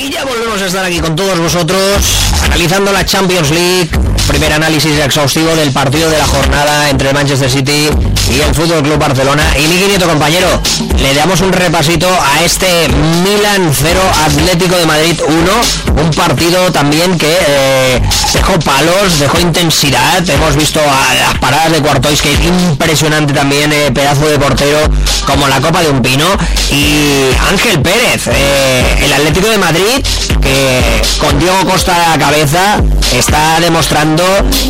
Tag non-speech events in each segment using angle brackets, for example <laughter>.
Y ya volvemos a estar aquí con todos vosotros, analizando la Champions League, primer análisis exhaustivo del partido de la jornada entre Manchester City y el Fútbol Club Barcelona. Y Miki Nieto, compañero, le damos un repasito a este Milan 0 Atlético de Madrid 1, un partido también que eh, dejó palos, dejó intensidad. Hemos visto a las paradas de Cuartois, que es impresionante también, eh, pedazo de portero como la copa de un pino. Y Ángel Pérez, eh, el Atlético de Madrid que con Diego Costa a la cabeza está demostrando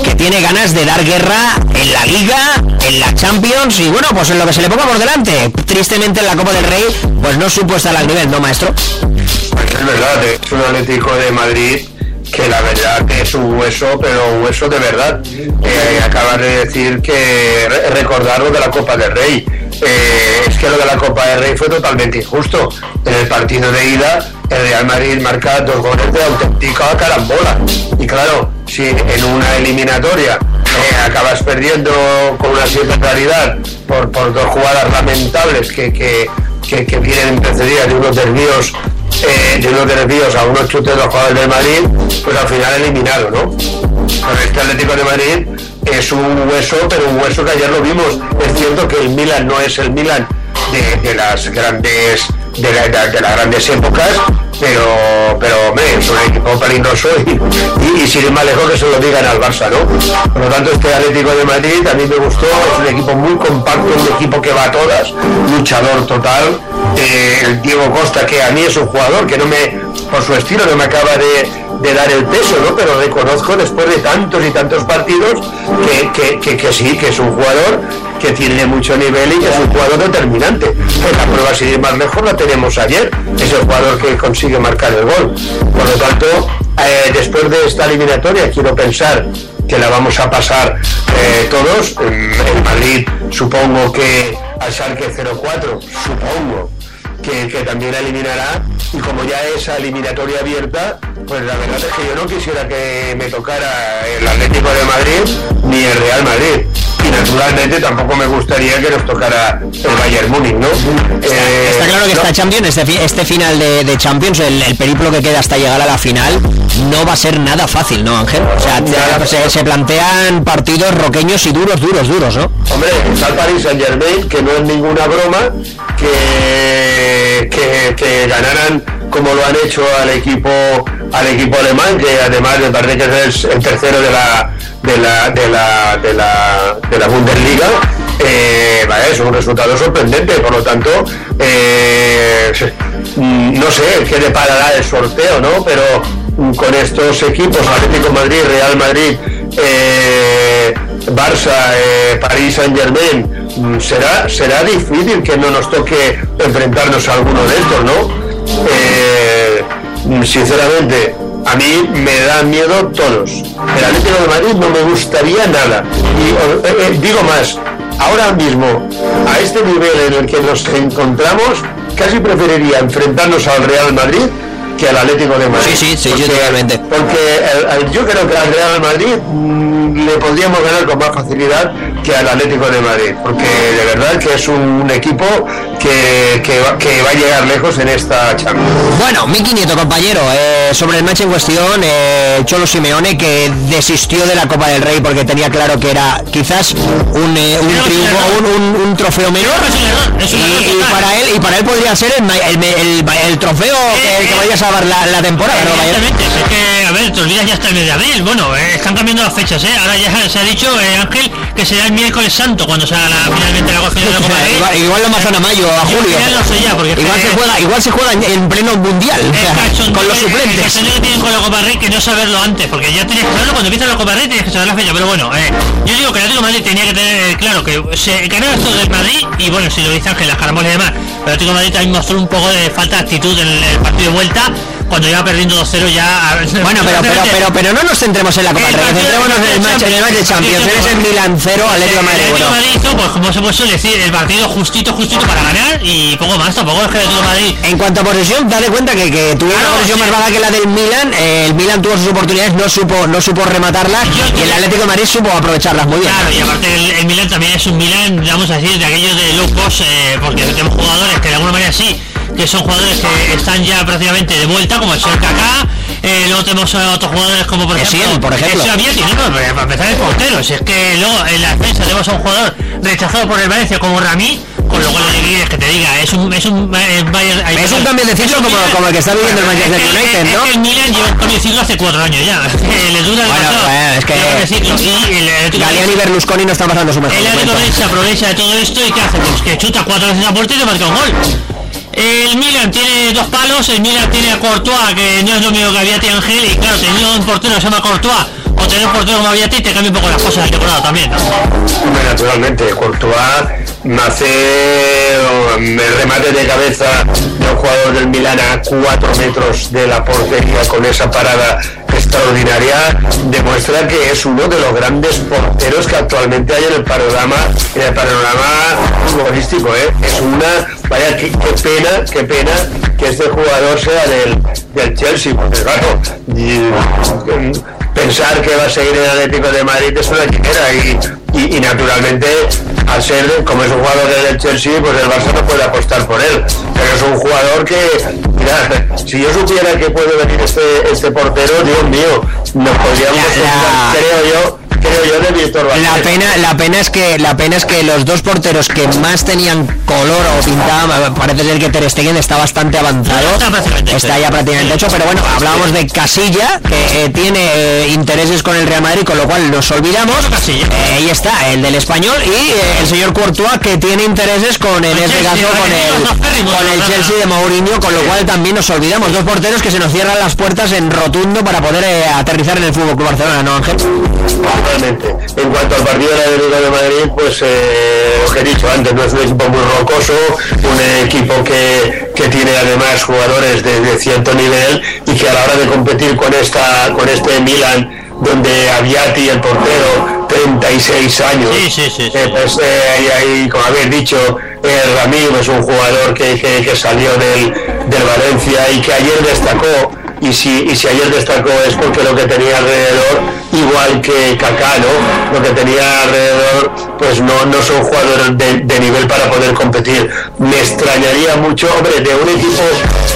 que tiene ganas de dar guerra en la Liga, en la Champions y bueno, pues en lo que se le ponga por delante. Tristemente en la Copa del Rey, pues no supo estar al nivel, ¿no, maestro? Pues es verdad, es un Atlético de Madrid que la verdad es un hueso, pero hueso de verdad. Eh, acabas de decir que recordar lo de la Copa del Rey. Eh, es que lo de la Copa del Rey fue totalmente injusto. En el partido de ida, el Real Madrid marca dos goles de auténtica carambola. Y claro, si en una eliminatoria eh, acabas perdiendo con una cierta claridad por, dos jugadas lamentables que, que, que, que vienen precedidas de unos desvíos eh, de unos desvíos a unos chutes de los jugadores del Madrid, pues al final eliminado, ¿no? Con este Atlético de Madrid es un hueso, pero un hueso que ayer lo vimos. Es cierto que el Milan no es el Milan de, las grandes de, las grandes épocas, pero pero es un equipo peligroso y, y, sin más lejos que se lo digan al Barça, ¿no? Por lo tanto, este Atlético de Madrid a mí me gustó, es un equipo muy compacto, un equipo que va a todas, luchador total. Eh, el Diego Costa, que a mí es un jugador que no me, por su estilo, no me acaba de de dar el peso, ¿no? Pero reconozco después de tantos y tantos partidos que, que, sí, que es un jugador que tiene mucho nivel y que es un jugador determinante. la prueba, si ir más lejos, la tenemos ayer. Es el jugador que consigue marcar el gol. Por lo tanto, eh, después de esta eliminatoria, quiero pensar que la vamos a pasar eh, todos. En, en, Madrid, supongo que al Schalke 04, supongo que, también eliminará y como ya es eliminatoria abierta, pues la verdad es que yo no quisiera que me tocara el Atlético de Madrid ni el Real Madrid. Y naturalmente tampoco me gustaría que nos tocara el Bayern Múnich, ¿no? Está, eh, claro que esta Champions, este, este final de, Champions, el, periplo que queda hasta llegar a la final, no va a ser nada fácil, ¿no, Ángel? O sea, se, plantean partidos roqueños y duros, duros, duros, ¿no? Hombre, está el Paris Saint Germain, que no es ninguna broma, que, que, que ganaran como lo han hecho al equipo al equipo alemán que además me parece que es el tercero de la de la de la de la, de la Bundesliga. Eh, es un resultado sorprendente por lo tanto eh, no sé qué deparará el sorteo no pero con estos equipos Atlético Madrid Real Madrid eh, Barça París Saint Germain será será difícil que no nos toque enfrentarnos a alguno de estos no eh, sinceramente, a mí me dan miedo todos. El Atlético de Madrid no me gustaría nada. Y eh, eh, digo más, ahora mismo, a este nivel en el que nos encontramos, casi preferiría enfrentarnos al Real Madrid que al Atlético de Madrid. Sí, sí, sí, porque, yo totalmente. Porque yo creo que al Real Madrid mm, le podríamos ganar con más facilidad que al Atlético de Madrid, porque de verdad que es un, equipo que, que, va, a llegar lejos en esta Champions. Bueno, Miki Nieto, compañero, eh, sobre el match en cuestión, eh, Cholo Simeone que desistió de la Copa del Rey porque tenía claro que era quizás un, eh, un triunfo, un, un, trofeo menor. Y, para él y para él podría ser el, el, el, trofeo que, que vaya a salvar la, la temporada. ¿no? es que, a ver, te olvidas ya hasta el mes de abril. Bueno, están cambiando las fechas, ¿eh? Ahora ya se ha dicho, Ángel, que será el miércoles santo cuando sea la, finalmente la final de la Copa igual, igual lo mazan a mayo a julio igual se juega igual se juega en, pleno mundial con los suplentes. el que tienen con la Copa Rey que no saberlo antes porque ya tienes que saberlo cuando empieza la Copa Rey tienes que saber la fecha pero bueno eh, yo digo que el Atlético Madrid tenía que tener claro que se ganaba esto del Madrid y bueno si lo dice Ángel las caramoles y demás pero el Atlético Madrid también mostró un poco de falta de actitud en el partido de vuelta cuando iba perdiendo 2-0 ya... Bueno, pero, pero, <laughs> pero, pero no nos centremos en la Copa del Rey, centrémonos en el match, en el match de Champions. Eres el Milan 0, Atlético Madrid El Madrid hizo, pues como se puede decir, el partido justito, justito para ganar y poco más, tampoco es que Atlético Madrid... En cuanto a posesión, date cuenta que, que tuvo una posesión más baja que la del Milan, eh, el Milan tuvo sus oportunidades, no supo no supo rematarlas y el Atlético de Madrid supo aprovecharlas muy bien. Claro, y aparte el, Milan también es un Milan, vamos a decir, de aquellos de low cost, eh, porque tenemos jugadores que de alguna manera sí que son jugadores que están ya prácticamente de vuelta, como el Kaká, eh, luego tenemos a otros jugadores como por ejemplo, por ejemplo. Abiati, no, no, para empezar el portero, si es que luego en la defensa tenemos a un jugador rechazado por el Valencia como Rami, con lo cual lo que quieres que te diga, es un, es un, eh, ay, Es un cambio de ciclo es como, como el que está viviendo el Manchester es que- United, es ¿no? que el Milan lleva un cambio de ciclo hace cuatro años ya, <laughs> que le dura Bueno, bueno, es que- un ciclo, y el Berlusconi no están pasando su mejor el Atlético se aprovecha de todo esto y ¿qué hace? Pues que chuta cuatro veces a puerta y te marca un gol. El Milan tiene dos palos, el Milan tiene a Courtois, que no es lo mismo que y Ángel, y claro, teniendo un portero que se llama Courtois, o tener un portero como Aviati, te cambia un poco las cosas de temporada también, naturalmente, Courtois nace el remate de cabeza de un jugador del Milan a 4 metros de la portería con esa parada extraordinaria demuestra que es uno de los grandes porteros que actualmente hay en el panorama en el panorama futbolístico ¿eh? es una vaya qué, pena qué pena que este jugador sea del, del Chelsea porque claro y- pensar que va a seguir en el Atlético de Madrid es una quimera y, y, y naturalmente al ser como es un jugador del Chelsea pues el Barça no puede apostar por él. Pero es un jugador que mira si yo supiera que puede venir este este portero Dios mío nos podríamos creo yo creo yo de Víctor La pena, la pena es que la pena es que los dos porteros que más tenían color o pintaban, parece ser que Ter Stegen está bastante avanzado, Está ya prácticamente hecho, pero bueno, hablábamos de Casilla que eh, tiene eh, intereses con el Real Madrid, con lo cual nos olvidamos. Casilla. Eh, ahí está, el del español y eh, el señor Courtois que tiene intereses con en El este caso con el el Chelsea, acérrimo, con el ¿verdad? Chelsea de Mourinho, con lo cual también nos olvidamos dos porteros que se nos cierran las puertas en rotundo para poder eh, aterrizar en el Fútbol Club Barcelona, ¿no, Ángel? Totalmente. En cuanto al partido del Atlético de Madrid, pues eh, lo que he dicho antes, no es un equipo muy rocoso, un equipo que, que tiene además jugadores de, de cierto nivel y que a la hora de competir con esta con este Milan, donde Aviati, el portero, 36 años, Sí, sí, sí, sí. eh, pues eh, ahí, ahí, como habéis dicho, eh, Ramiro es un jugador que, que- que salió del, del Valencia y que ayer destacó y si, y si ayer destacó es porque lo que tenía alrededor, igual que Kaká, ¿no? Lo que tenía alrededor, pues no, no son jugadores de, de nivel para poder competir. Me extrañaría mucho, hombre, de un equipo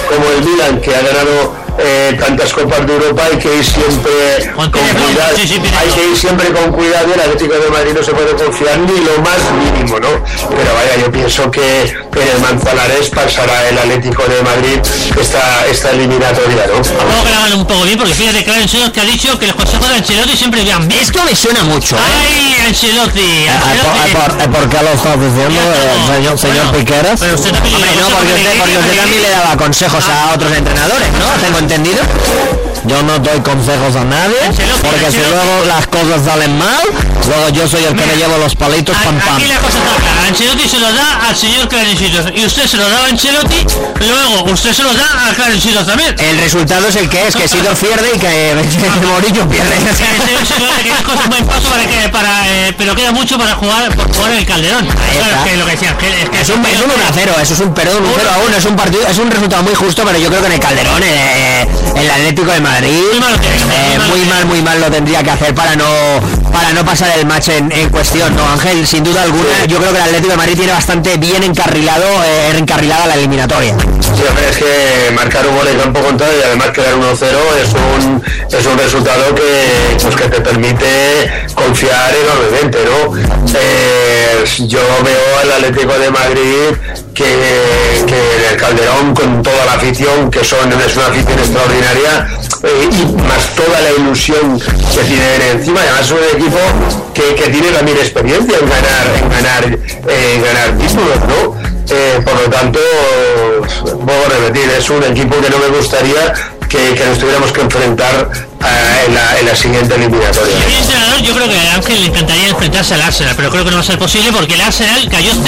como el Milan, que ha ganado eh, tantas copas de Europa, hay que ir siempre Con cuidado. sí, hay que ir siempre con cuidado y el Atlético de Madrid no se puede confiar ni lo más mínimo, ¿no? Pero vaya, yo pienso que en el Manzanares pasará el Atlético de Madrid esta, esta eliminatoria, ¿no? Tampoco que la hagan un poco bien, porque fíjate, claro, Ancelotti que ha dicho que los consejos de Ancelotti siempre vean bien. Esto me suena mucho, ¿eh? ¡Ay, Ancelotti! Ah, Ancelotti. por- por- ¿Por qué lo estás diciendo, eh, señor, señor Bueno, Piqueras? pero usted también no, porque usted, también le daba consejos a otros entrenadores, ¿no? ¿Tengo entendido? Yo no doy consejos a nadie, porque si luego las cosas salen mal, luego yo soy el que me llevo los palitos pam pam. Aquí la cosa está clara. Ancelotti se lo da al señor Clarencitos y usted se lo da a Ancelotti, luego usted se lo da a Clarencitos también. El resultado es el que es, que Sidor pierde y que <laughs> Mourinho pierde. O sea, ese- ese- que las cosas muy paso para que para eh, pero queda mucho para jugar por jugar el Calderón. Claro, que lo que decía, que, es que Es un, es un 1 a 0, eso es un perdón, un 0 a 1, es un partido, es un resultado muy justo, pero yo creo que en el Calderón, eh, el Atlético de Madrid, Muy que hacer, eh, muy mal muy lo mal, muy lo tendría que hacer para no para no pasar el match en, en cuestión, ¿no, Ángel? Sin duda alguna, yo creo que el Atlético de Madrid tiene bastante bien encarrilado, eh, encarrilada la eliminatoria. Sí, hombre, es que marcar un gol en campo contrario y además quedar 1-0 es un, es un resultado que, pues, que te permite confiar enormemente, ¿no? Eh, yo veo al Atlético de Madrid que, que en el Calderón, con toda la afición, que son es una afición extraordinaria, eh, y más toda la ilusión que tienen encima, además es un equipo que, que tiene también experiencia en ganar, en ganar, eh, en ganar títulos, ¿no? Eh, por lo tanto, vuelvo a repetir, es un equipo que no me gustaría que, nos tuviéramos que enfrentar en, la, en la siguiente eliminatoria. Yo, entrenador, yo creo que a Ángel le encantaría enfrentarse al Arsenal, pero creo que no va a ser posible porque el Arsenal cayó 0-2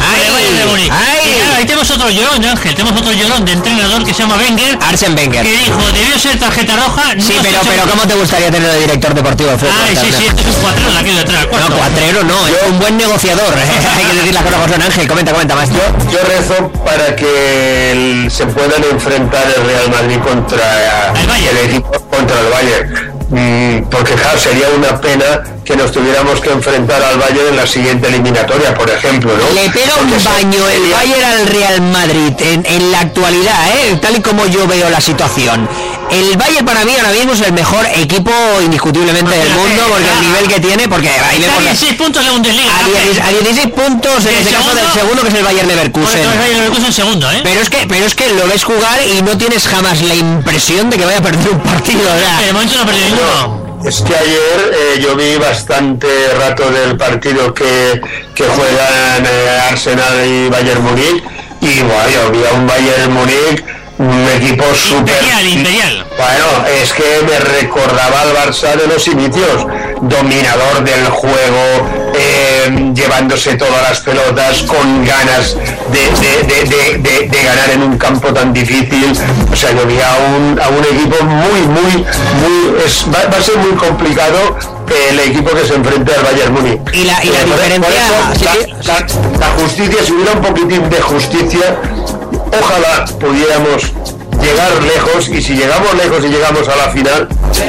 ¡Ay! de ahí tenemos otro llorón, Ángel, tenemos otro llorón de entrenador que se llama Wenger, Arsen Wenger. que dijo, debió ser tarjeta roja. no Sí, pero, pero ¿cómo te gustaría tener de director deportivo de fútbol? Ay, sí, sí, este es un cuatrero de aquí detrás. No, cuatrero no, es un buen negociador. <laughs> Hay que decir las cosas son. Ángel, comenta, comenta más. Yo, yo rezo para que el- se puedan enfrentar el Real Madrid contra El Bayern. el equipo contra el Bayern. Mm, porque sería una pena que nos tuviéramos que enfrentar al Bayern en la siguiente eliminatoria, por ejemplo, ¿no? Le pega un baño el Bayern al Real Madrid en, en la actualidad, ¿eh? tal y como yo veo la situación. El Bayern para mí ahora mismo es el mejor equipo indiscutiblemente del mundo porque el nivel que tiene, porque ahí a vemos la- 16 puntos de Bundesliga. a, 10 a 16 puntos en El este caso del segundo- que es el Bayern Leverkusen. entonces Bayern Leverkusen segundo, ¿eh? Pero es que, pero es que lo ves jugar y no tienes jamás la impresión de que vaya a perder un partido. Que de momento no ha perdido ninguno. Es que ayer eh, yo vi bastante rato del partido que, que juegan eh, Arsenal y Bayern Múnich y bueno, yo vi un Bayern Múnich un equipo súper Imperial, imperial. bueno es que me recordaba al Barça de los inicios. Dominador del juego eh, llevándose todas las pelotas con ganas de, de- ganar en un campo tan difícil. O sea yo vi a un, a un equipo muy muy muy es- va, va a ser muy complicado el equipo que se enfrente al Bayern Múnich. Y la- y la por- diferencia- eso, la, la justicia, si hubiera un poquitín de justicia, ojalá pudiéramos llegar lejos y si llegamos lejos y llegamos a la final,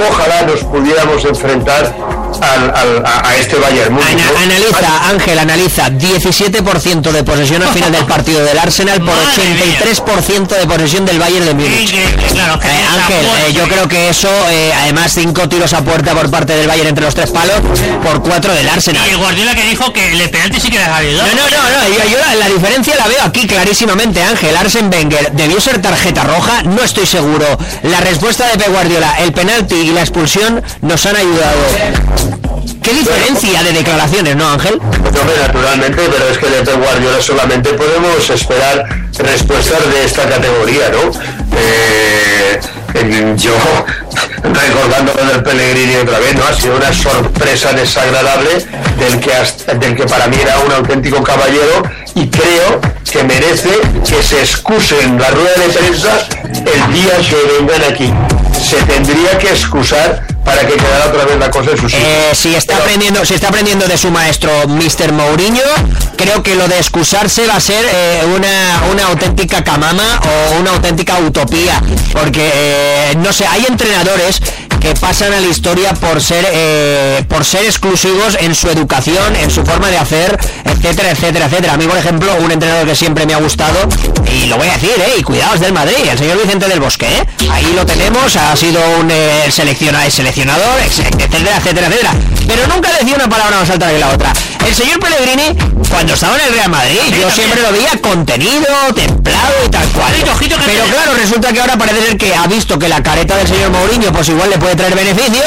ojalá nos pudiéramos enfrentar al, al- a, este Bayern Múnich. ana- ¿no? analiza, Ángel, analiza 17% de posesión al final del partido del Arsenal por Madre mía. 83% de posesión del Bayern de Múnich. claro, Eh, Ángel, eh, yo creo que eso, eh, además cinco tiros a puerta por parte del Bayern entre los tres palos, por cuatro del Arsenal. Y el Guardiola que dijo que el penalti sí que le ha salido. No, no, no, no, yo, yo la, la diferencia la veo aquí clarísimamente, Ángel. Arsen Wenger debió ser tarjeta roja, no estoy seguro. La respuesta de Pep Guardiola, el penalti y la expulsión nos han ayudado. ¿Qué diferencia de declaraciones, no, Ángel? No, naturalmente, pero es que de Pep Guardiola solamente podemos esperar respuestas de esta categoría, ¿no? Eh, yo, <laughs> recordando lo del Pellegrini otra vez, ¿no? Ha sido una sorpresa desagradable del que, hasta- del que para mí era un auténtico caballero y creo que merece que se excuse en la rueda de prensa el día que vengan aquí. Se tendría que excusar para que quedara otra vez la cosa en su sitio. Eh, si está Pero- aprendiendo, si está aprendiendo de su maestro Mr. Mourinho, creo que lo de excusarse va a ser eh, una, una auténtica camama o una auténtica utopía, porque eh, no sé, hay entrenadores que pasan a la historia por ser eh, por ser exclusivos en su educación, en su forma de hacer, etcétera, etcétera, etcétera. A mí, por ejemplo, un entrenador que siempre me ha gustado, y lo voy a decir, eh, y cuidaos del Madrid, el señor Vicente del Bosque, eh. ahí lo tenemos, ha sido un eh, selecciona- seleccionador, etcétera, etcétera, etcétera. Pero nunca decía una palabra más alta que la otra. El señor Pellegrini, cuando estaba en el Real Madrid, yo siempre lo veía contenido, templado y tal cual. Ojito, ojito, que Pero claro, resulta que ahora parece ser que ha visto que la careta del señor Mourinho pues igual le puede traer beneficio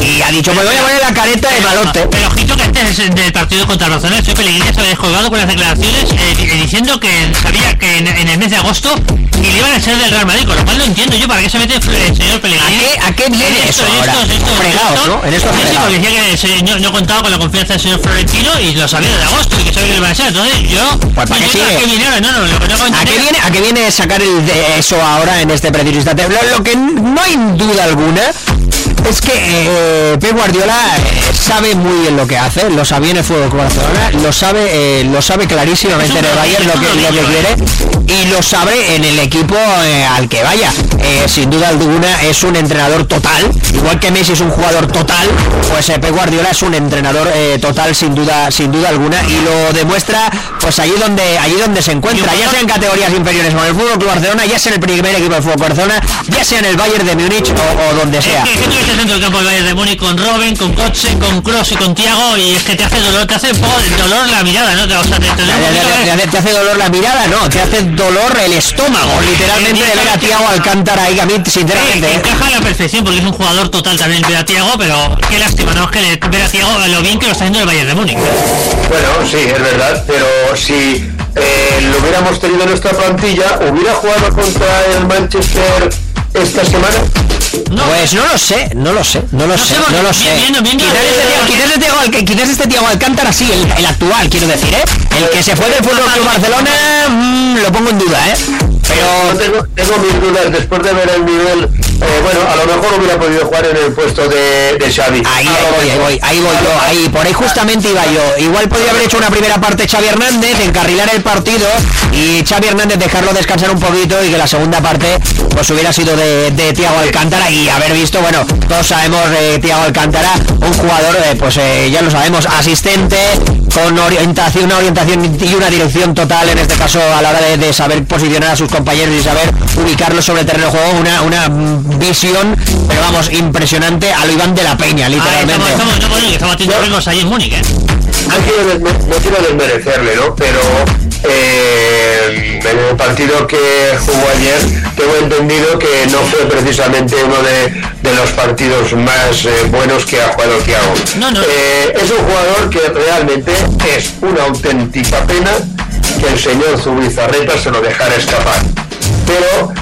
y ha dicho, me voy a poner la careta de malote. Pero ojito que antes del partido contra el Barcelona, el señor Pellegrini se había descolgado con las declaraciones eh, di- diciendo que sabía que en, en el mes de agosto y le iban a echar del Real Madrid, con lo cual no entiendo yo para qué se mete el señor Pellegrini. ¿A qué- a qué viene eso ahora? estos- Fregados, ¿no? En estos Sí, sí, porque decía que el señor- no, contaba con la confianza del señor Florentino y lo sabía de agosto y que sabía que le iban a echar. Entonces yo... Pues, ¿para qué sigue? a qué viene ahora, no, no, lo que no ¿A qué viene, a qué viene sacar el de eso ahora en este preciso instante? Lo, lo que no hay duda alguna es que eh, Pep Guardiola eh, sabe muy bien lo que hace, lo sabía en el Fútbol Club Barcelona, lo sabe, eh, lo sabe clarísimamente en el Bayern lo que, lo que quiere y lo sabe en el equipo eh, al que vaya. Eh, sin duda alguna es un entrenador total, igual que Messi es un jugador total, pues eh, Pep Guardiola es un entrenador eh, total sin duda, sin duda alguna y lo demuestra pues allí donde, allí donde se encuentra, ya sea en categorías inferiores con el Fútbol Club Barcelona, ya sea en el primer equipo del Fútbol Club Barcelona, ya sea en el Bayern de Múnich o, o donde sea. Es que, es que tú estás dentro del campo del Bayern de Múnich con Robin, con Kotze, con Kroos y con Thiago y es que te hace dolor, te hace un poco de dolor la mirada, ¿no? Te, o sea, te, te, Te, hace, dolor la mirada, no, te hace dolor el estómago, literalmente de ver a Tiago Alcántara ahí, a mí sinceramente. Eh. encaja a la perfección porque es un jugador total también ver a Thiago, pero qué lástima, ¿no? Es que le, ver a Thiago lo bien que lo está haciendo el Bayern de Múnich. Bueno, sí, es verdad, pero si eh, lo hubiéramos tenido en nuestra plantilla, ¿hubiera jugado contra el Manchester esta semana? No, Pues no lo sé, no lo sé, no lo sé, no lo sé. Quizás este Thiago- quizás este Alc- quizás este Thiago Alcántara sí, el, el actual, quiero decir, ¿eh? El que se fue del Fútbol Club Barcelona, mm, lo pongo en duda, ¿eh? Pero tengo, tengo mis dudas después de ver el nivel. eh, bueno, a lo mejor hubiera podido jugar en el puesto de, de Xavi. Ahí, voy, ahí voy, ahí voy yo, ahí, por ahí justamente iba yo. Igual podría haber hecho una primera parte Xavi Hernández, encarrilar el partido y Xavi Hernández dejarlo descansar un poquito y que la segunda parte pues hubiera sido de, de Thiago Alcántara y y haber visto, bueno, todos sabemos eh, Tiago Alcántara, un jugador, eh, pues eh, ya lo sabemos, asistente, con orientación, una orientación y una dirección total, en este caso a la hora de, saber posicionar a sus compañeros y saber ubicarlos sobre el terreno de juego, una, una visión, pero vamos, impresionante a lo Iván de la Peña, literalmente. estamos, estamos, estamos, estamos ahí en Múnich, ¿eh? no quiero desmerecerle, ¿no? Pero eh, en el partido que jugó ayer tengo entendido que no fue precisamente uno de, los partidos más eh, buenos que ha jugado Thiago. Eh, es un jugador que realmente es una auténtica pena que el señor Zubizarreta se lo dejara escapar. Pero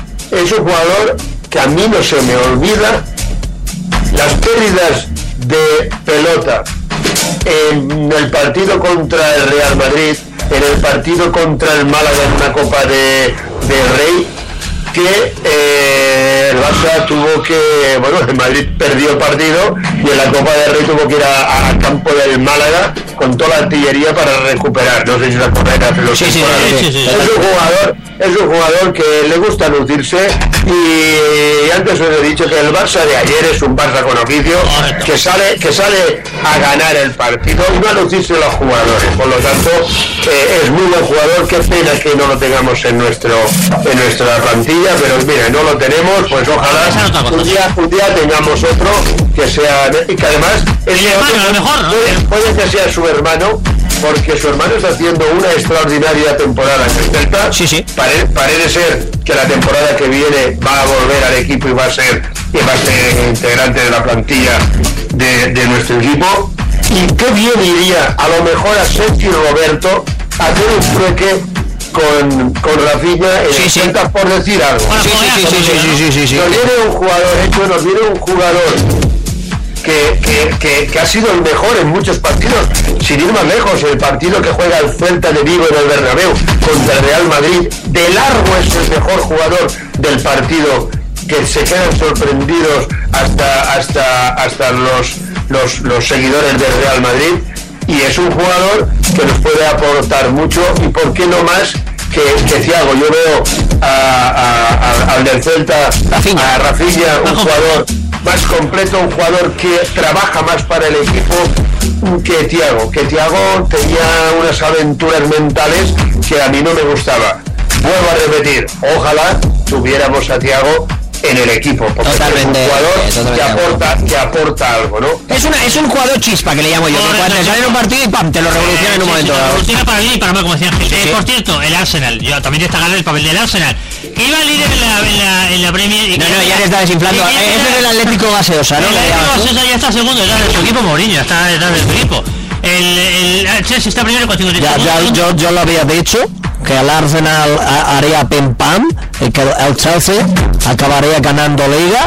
es un jugador que a mí no se me olvida las pérdidas de pelota en el partido contra el Real Madrid, en el partido contra el Málaga en una Copa de, Rey, que eh, el Barça tuvo que, bueno, el Madrid perdió el partido y en la Copa de Rey tuvo que ir al campo del Málaga con toda la artillería para recuperar. No sé si la los sí, sí, sí, Es un jugador, es un jugador que le gusta lucirse y antes os he dicho que el Barça de ayer es un Barça con oficio que sale, que sale a ganar el partido y no a lucirse los jugadores. Por lo tanto, eh, es muy buen jugador, qué pena que no lo tengamos en nuestro en nuestra plantilla, pero mira, no lo tenemos, pues ojalá un día, un día tengamos otro que sea y que además es mejor, puede que sea su hermano, porque su hermano está haciendo una extraordinaria temporada en el Celta. Sí, sí. parece ser que la temporada que viene va a volver al equipo y va a ser, y va a ser integrante de la plantilla de, nuestro equipo. Y qué bien iría a lo mejor a Sergio Roberto a hacer un trueque con, con Rafinha en sí, el por decir algo. sí, sí, sí, sí, sí, sí, Nos viene un jugador hecho, nos viene un jugador que, ha sido el mejor en muchos partidos, sin ir más lejos, el partido que juega el Celta de Vigo en el Bernabéu contra el Real Madrid, de largo es el mejor jugador del partido, que se quedan sorprendidos hasta, hasta, hasta los, los, seguidores del Real Madrid, y es un jugador que nos puede aportar mucho, y por qué no más que, que Thiago. Yo veo al del Celta, a Rafinha, un jugador más completo, un jugador que trabaja más para el equipo que Tiago, que Tiago tenía unas aventuras mentales que a mí no me gustaba. Vuelvo a repetir, ojalá tuviéramos a Tiago en el equipo, porque es un jugador que aporta, que aporta algo, ¿no? Es, una, es un jugador chispa que le llamo yo, que cuando sale un partido y pam, te lo revoluciona en un momento Revoluciona para mí y para mí, como decía eh, Por cierto, el Arsenal, yo también destacaré el papel del Arsenal, que iba líder en la, en la, en la Premier. Y no, no, ya le está desinflando. Ese es el Atlético Gaseosa, ¿no? El Atlético Gaseosa ya está segundo, ya de su equipo Mourinho, está detrás de su equipo. El, el, Chelsea está primero con 53 ya, ya, yo, yo lo había dicho que el Arsenal haría pim pam y que el Chelsea acabaría ganando liga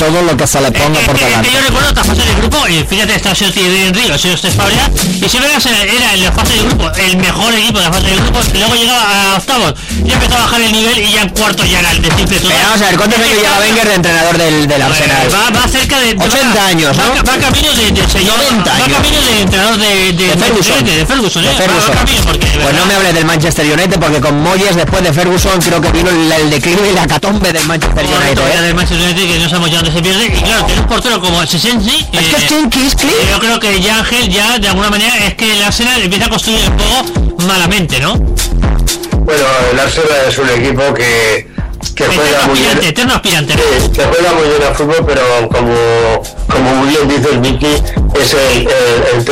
todo lo que se le ponga por delante. yo recuerdo esta fase de grupo, y fíjate, está Chelsea en Río, si usted y si veas era en la fase de grupo el mejor equipo de la fase de grupo, y luego llegaba a octavos y empezó a bajar el nivel y ya en cuarto ya era el descifre todo. Pero vamos a ver, ¿cuántos años lleva Wenger de entrenador del, del Arsenal? Va, va, cerca de 80 años, ¿no? Va, camino de, de señor, 90 años. Va camino de entrenador de, de, de Ferguson. De, Ferguson, ¿eh? Ferguson. porque, pues no me hables del Manchester United porque con Moyes después de Ferguson creo que vino el, el declive y la catombe del Manchester United. ¿eh? del Manchester United que no sabemos ya se pierde y claro, tiene un portero como Sesensi. Es que es Yo creo que ya Ángel ya de alguna manera es que el Arsenal empieza a construir el juego malamente, ¿no? Bueno, el Arsenal es un equipo que que juega muy bien. Eterno aspirante. que juega muy bien al fútbol, pero como, como muy bien dice el Miki, es el, el,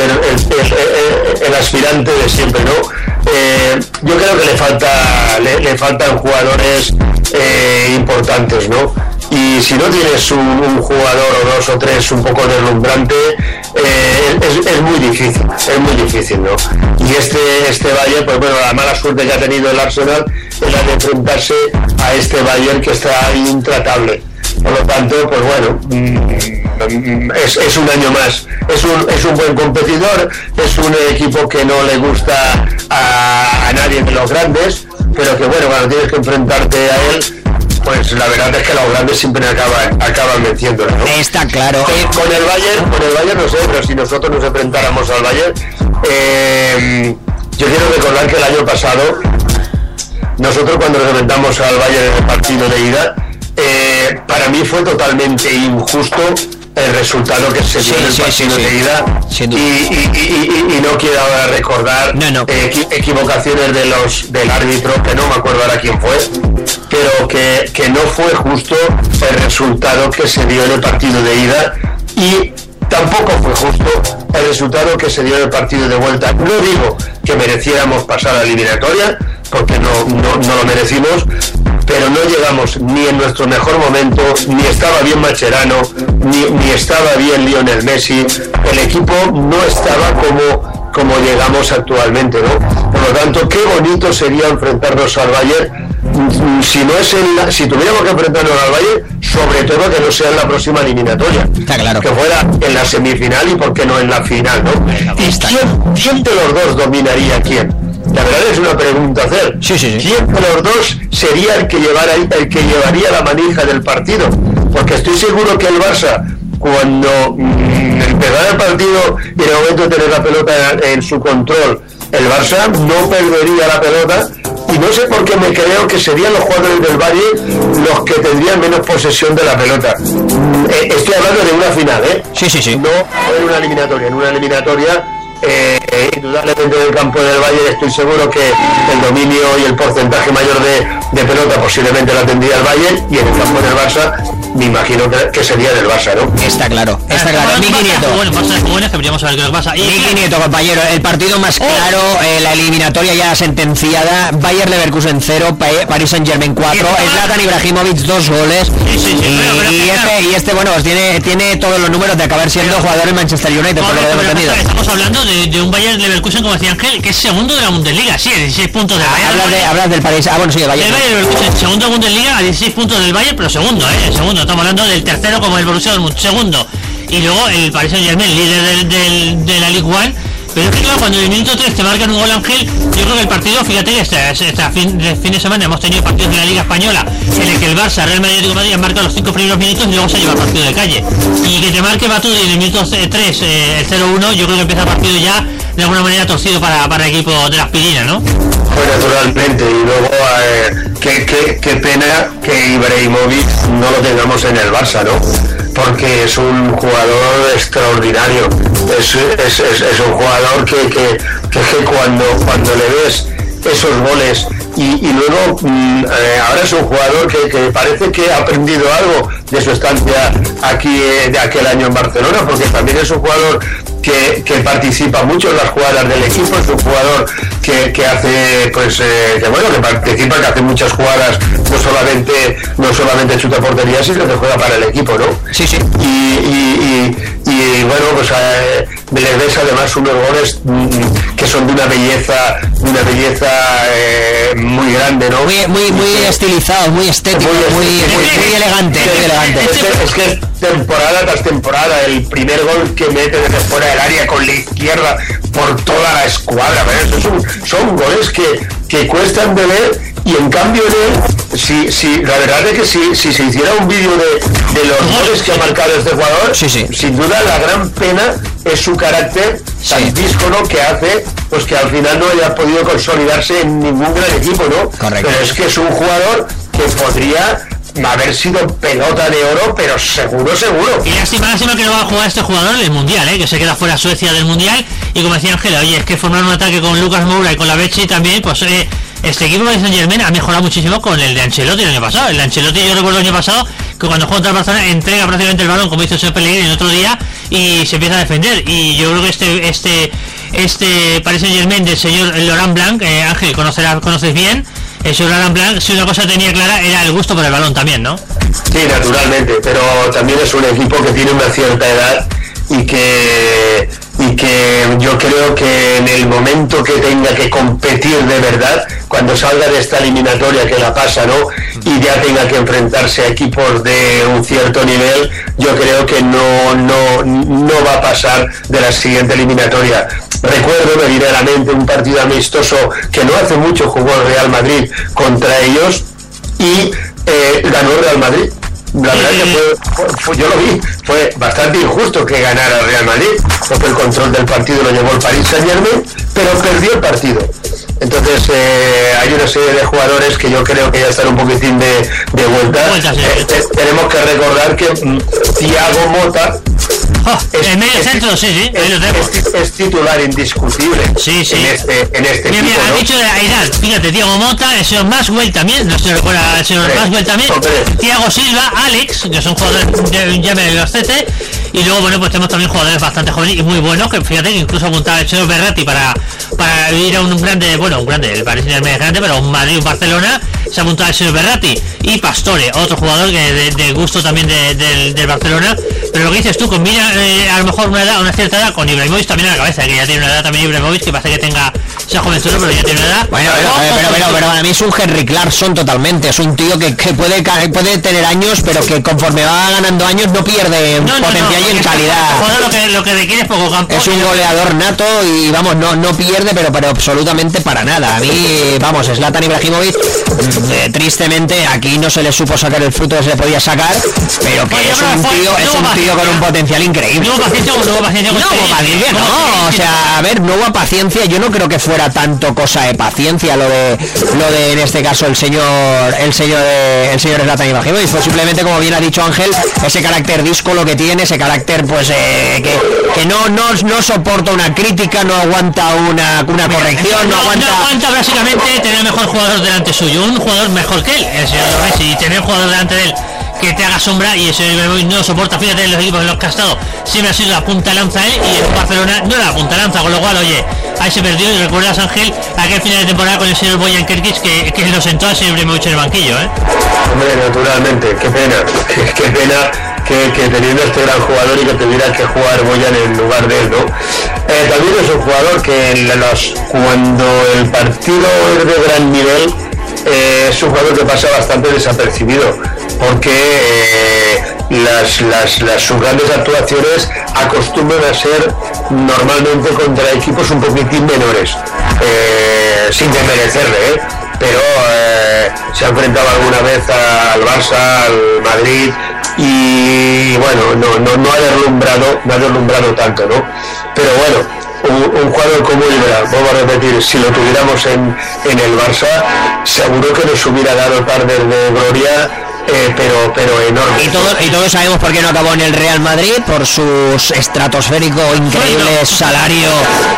el, aspirante de siempre, ¿no? Eh, yo creo que le falta le, le faltan jugadores eh, importantes, ¿no? Y si no tienes un, jugador o dos o tres un poco deslumbrante, eh, es, muy difícil, es muy difícil, ¿no? Y este, este Bayern, pues bueno, la mala suerte que ha tenido el Arsenal es la de enfrentarse a este Bayern que está intratable. Por lo tanto, pues bueno, mm, es, un año más. Es un, es un buen competidor, es un equipo que no le gusta a, a nadie de los grandes, pero que bueno, cuando tienes que enfrentarte a él, pues la verdad es que los grandes siempre acaban, acaban venciéndola, ¿no? Está claro. Eh, con el Bayern, con el Bayern no sé, pero si nosotros nos enfrentáramos al Bayern, eh, yo quiero recordar que el año pasado, nosotros cuando nos enfrentamos al Bayern en el partido de ida, eh, para mí fue totalmente injusto el resultado que se dio en el partido de ida y, no quiero ahora recordar eh, equivocaciones de los del árbitro que no me acuerdo ahora quién fue pero que, que no fue justo el resultado que se dio en el partido de ida y tampoco fue justo el resultado que se dio en el partido de vuelta. No digo que mereciéramos pasar a la eliminatoria, porque no, no, lo merecimos, pero no llegamos ni en nuestro mejor momento, ni estaba bien Macherano, ni, ni estaba bien Lionel Messi, el equipo no estaba como, como llegamos actualmente, ¿no? Por lo tanto, qué bonito sería enfrentarnos al Bayern si no es en si tuviéramos que enfrentarnos al Valle, sobre todo que no sea en la próxima eliminatoria. claro. Que fuera en la semifinal y por qué no en la final, ¿no? ¿Y quién, de los dos dominaría quién? La verdad es una pregunta hacer. ¿Quién de los dos sería el que llevara el que llevaría la manija del partido? Porque estoy seguro que el Barça cuando mm, empezara el partido y en el momento de tener la pelota en su control, el Barça no perdería la pelota y no sé por qué me creo que serían los jugadores del Valle los que tendrían menos posesión de la pelota. Mm, eh, estoy hablando de una final, ¿eh? Sí, sí, sí. No en una eliminatoria. En una eliminatoria eh, indudablemente del campo del Valle estoy seguro que el dominio y el porcentaje mayor de, de pelota posiblemente la tendría el Valle y en el campo del Barça me imagino que, sería del Barça, ¿no? Está claro, está claro. Miki Nieto. Bueno, buenas que veríamos a ver qué nos pasa. Miki Nieto, compañero, el partido más oh. claro, eh, la eliminatoria ya sentenciada, Bayern Leverkusen 0, Paris Saint Germain 4, Zlatan Ibrahimovic 2 goles. Sí, sí, sí, y, este, y este, bueno, tiene, tiene todos los números de acabar siendo jugador en Manchester United, por lo que hemos entendido. Estamos hablando de, de, un Bayern Leverkusen, como decía Ángel, que es segundo de la Bundesliga, sí, 16 puntos del ah, Bayern. Hablas, de, hablas del Paris, ah, bueno, sí, de Bayern. El Bayern Leverkusen, segundo de Bundesliga, a 16 puntos del Bayern, pero segundo, ¿eh? Segundo estamos hablando del tercero como el Borussia Dortmund, segundo. Y luego el Paris Saint Germain, líder del, de la Ligue 1. Pero es que claro, cuando en el minuto 3 te marcan un gol Ángel, yo creo que el partido, fíjate que este, este fin, de, fin de semana hemos tenido partidos de la Liga Española en el que el Barça, Real Madrid y Madrid han marcado los cinco primeros minutos y luego se lleva el partido de calle. Y que te marque Batudi en el minuto 3, eh, el 0-1, yo creo que empieza el partido ya de alguna manera torcido para, para el equipo de la aspirina, ¿no? Pues naturalmente, y luego eh, qué, qué, qué, pena que Ibrahimovic no lo tengamos en el Barça, ¿no? Porque es un jugador extraordinario, es, es, es, un jugador que, que, que, cuando, cuando le ves esos goles y, luego mm, eh, ahora es un jugador que, que, parece que ha aprendido algo de su estancia aquí eh, de aquel año en Barcelona, porque también es un jugador que, participa mucho en las jugadas del equipo, es un jugador que, hace, pues, eh, que bueno, que participa, que hace muchas jugadas, no solamente, no solamente chuta portería, sino que juega para el equipo, ¿no? Sí, sí. Y, bueno, pues eh, le ves además unos goles mm, que son de una belleza, de una belleza eh, muy grande, ¿no? Muy, muy, muy estilizado, muy estético, muy, muy, elegante, muy elegante. Es que, es temporada tras temporada, el primer gol que mete desde fuera del área con la izquierda por toda la escuadra, son, son goles que, que cuestan de ver y en cambio de si, si la verdad es que si, si se hiciera un vídeo de, de, los goles que ha marcado este jugador sin duda la gran pena es su carácter tan díscolo que hace pues que al final no haya podido consolidarse en ningún gran equipo no pero es que es un jugador que podría haber sido pelota de oro, pero seguro, seguro. Y lástima, lástima que no va a jugar este jugador en el Mundial, ¿eh? que se queda fuera Suecia del Mundial. Y como decía Ángela, oye, es que formar un ataque con Lucas Moura y con la Bechi también, pues eh, este equipo de Saint Germain ha mejorado muchísimo con el de Ancelotti el año pasado. El de Ancelotti yo recuerdo el año pasado que cuando juega contra el Barcelona entrega prácticamente el balón como hizo ese Pellegrini el otro día y se empieza a defender. Y yo creo que este este este Paris Saint Germain del señor Laurent Blanc, eh, Ángel, conocerá, conoces bien, el señor Laurent Blanc, si una cosa tenía clara era el gusto por el balón también, ¿no? Sí, naturalmente, pero también es un equipo que tiene una cierta edad y que y que yo creo que en el momento que tenga que competir de verdad, cuando salga de esta eliminatoria que la pasa, ¿no? Y ya tenga que enfrentarse a equipos de un cierto nivel, yo creo que no, no, no va a pasar de la siguiente eliminatoria. Recuerdo, me viene un partido amistoso que no hace mucho jugó el Real Madrid contra ellos y eh, ganó el Real Madrid la verdad que fue, yo lo vi, fue bastante injusto que ganara Real Madrid, porque el control del partido lo llevó el Paris Saint Germain, pero perdió el partido. Entonces eh, hay una serie de jugadores que yo creo que ya están un poquitín de, de vuelta. Eh, te- tenemos que recordar que mm, Thiago Mota El medio centro, sí, sí, ahí lo tenemos. es- es titular indiscutible Sí, sí. en este, en este Mira, equipo. mira, ¿no? ha dicho de Aidar, fíjate, Diego Mota, el señor Maxwell también, no se recuerda el señor Hombre, Maxwell también. Thiago Silva, Alex, que son jugadores de un llame de Albacete, y luego, bueno, pues tenemos también jugadores bastante jóvenes y muy buenos, que fíjate que incluso apuntaba el señor Berratti para, para ir a un grande, bueno, un grande, el Saint-Germain es grande, pero un Madrid, un Barcelona, se apuntaba el señor Berratti, y Pastore, otro jugador que de, de gusto también de- del, del Barcelona, pero lo que dices tú, combina eh, a lo mejor una edad, una cierta edad con Ibrahimovic también a la cabeza, que ya tiene una edad también Ibrahimovic, que parece que tenga, sea jovenzuelo, pero ya tiene una edad. Bueno, pero, Ojo, pero, pero, pero, ojo, pero para mí es un Henry Clarkson totalmente. Es un tío que, que puede, puede tener años, pero que conforme va ganando años no pierde No, potencial no, y en calidad. lo que, lo que requiere es poco campo. Es un goleador nato y vamos, no, no pierde, pero, pero absolutamente para nada. A mí, vamos, Zlatan Ibrahimovic, mm, eh, tristemente aquí no se le supo sacar el fruto que se le podía sacar, pero que Oye, es un fue- tío, es un tío con un potencial increíble. No hubo paciencia no hubo paciencia No hubo Sterling. paciencia, ¿Cómo no, o sea, a ver, no hubo paciencia, yo no creo que fuera tanto cosa de paciencia lo de lo de en este caso el señor el señor eh, el señor Zlatan Ibrahimovic, fue simplemente como bien ha dicho Ángel, ese carácter disco lo que tiene, ese carácter pues eh, que, que no, no no soporta una crítica, no aguanta una, una corrección, no No, aguanta no aguanta básicamente tener mejor jugador delante suyo, un jugador mejor que él, el señor Messi, y tener jugador delante de él que te haga sombra y ese no soporta, fíjate en los equipos en los que ha estado, siempre ha sido la punta lanza él y en Barcelona no era la punta lanza, con lo cual, oye, ahí se perdió y recuerdas Ángel aquel final de temporada con el señor Boyan Kerkic que, que lo sentó al señor Ibrahimovic en el banquillo, ¿eh? Hombre, naturalmente, qué pena, <laughs> qué, pena que, teniendo este gran jugador y que tuviera que jugar Boyan en lugar de él, ¿no? Eh, también es un jugador que cuando el partido es de gran nivel, eh, es un jugador que pasa bastante desapercibido, porque eh, las, las, las- sus grandes actuaciones acostumbran a ser normalmente contra equipos un poquitín menores, eh, sin desmerecerle, ¿eh? pero eh, se ha enfrentado alguna vez al Barça, al Madrid y bueno, no, no, no ha deslumbrado, no ha deslumbrado tanto, ¿no? Pero bueno, un, un como Ibra, vamos a repetir, si lo tuviéramos en, en el Barça, seguro que nos hubiera dado tardes de gloria, eh, pero, pero enorme. y todos, y todos sabemos por qué no acabó en el Real Madrid, por su estratosférico increíble Bueno. salario,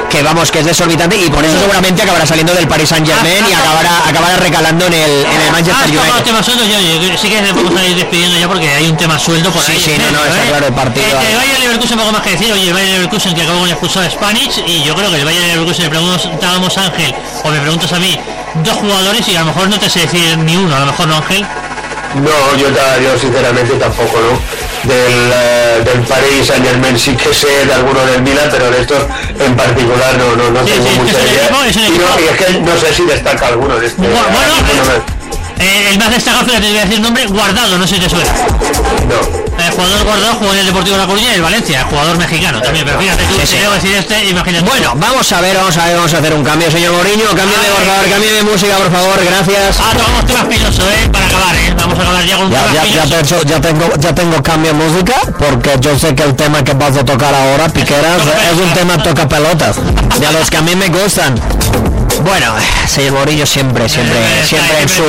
que vamos, que es desorbitante, y por eso seguramente acabará saliendo del Paris Saint Germain y acabará, acabará recalando en el, en el Ah, Manchester United. tema sueldo, yo, yo- sí que vamos a ir despidiendo ya porque hay un tema sueldo por Sí, ahí. sí, no, no, está ¿eh? claro el partido. Eh, que el Bayern Leverkusen poco más que decir, oye, el Bayern Leverkusen que acabó con el expulsado de Spanish y yo creo que el Bayern Leverkusen le preguntábamos a Ángel o me preguntas a mí dos jugadores y a lo mejor no te sé decir ni uno, a lo mejor no Ángel. No, yo, yo sinceramente tampoco, ¿no? Del, eh, del Paris Saint Germain sí que sé de alguno del Milan, pero de estos en particular no, no, no Sí, tengo sí, mucha es idea. equipo- es y, no, y es que no sé si destaca alguno de este. Bueno, ahora mismo no eh, el más destacado, fíjate, te voy a decir nombre, Guardado, no sé si te suena. me- no. El jugador Guardado jugó en el Deportivo de La Coruña y el Valencia, jugador mexicano también, pero fíjate tú, Sí, decir este, imagínate. Bueno, vamos a ver, vamos a ver, vamos a hacer un cambio, señor Mourinho, cámbiame por Ay. favor, cámbiame música, por favor, gracias. Ah, tocamos temas pinoso, ¿eh? Para acabar, ¿eh? Vamos ya Ya, ya, te hecho- tengo ya tengo cambio de música porque yo sé que el tema que vas a tocar ahora, Piqueras, es un tema toca pelotas, de los que a mí me gustan. Bueno, señor Morillo siempre, siempre, siempre en su...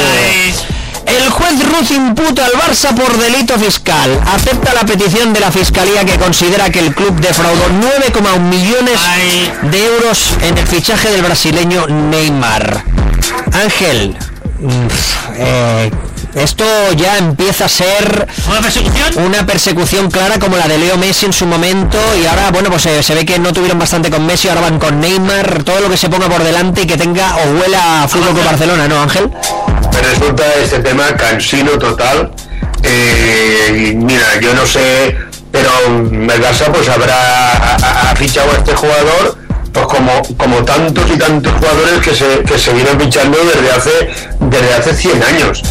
El juez Ruz imputa al Barça por delito fiscal. Acepta la petición de la Fiscalía que considera que el club defraudó 9,1 millones de euros en el fichaje del brasileño Neymar. Ángel, mm, eh, esto ya empieza a ser ¿Una persecución? una persecución clara como la de Leo Messi en su momento y ahora bueno pues eh, se ve que no tuvieron bastante con Messi ahora van con Neymar todo lo que se ponga por delante y que tenga o huela a Fútbol Club Barcelona no Ángel Me resulta este tema cansino total. Eh, mira, yo no sé, pero el Barça pues habrá ha- ha- ha fichado a este jugador pues como, como tantos y tantos jugadores que se, que se vienen fichando desde hace desde hace 100 años.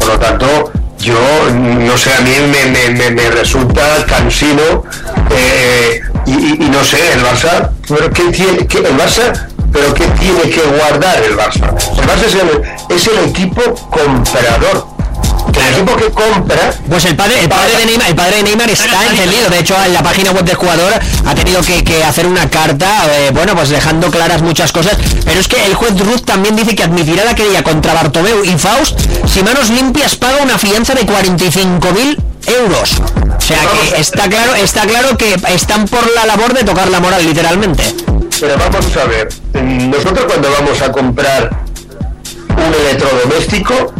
Por lo tanto, yo no sé, a mí me, me- me- resulta cansino eh, y, no sé, el Barça, pero ¿qué tiene? el Barça pero ¿qué tiene que guardar el Barça? El Barça es el, es el equipo comprador. El equipo que compra... Pues el padre, el padre de Neymar, el padre de Neymar está encendido. De hecho, en la página web del jugador ha tenido que, que hacer una carta, eh, bueno, pues dejando claras muchas cosas. Pero es que el juez Ruth también dice que admitirá la querella contra Bartomeu y Faust si manos limpias paga una fianza de 45.000 euros. O sea que está claro, está claro que están por la labor de tocar la moral, literalmente. Pero vamos a ver, nosotros cuando vamos a comprar un electrodoméstico,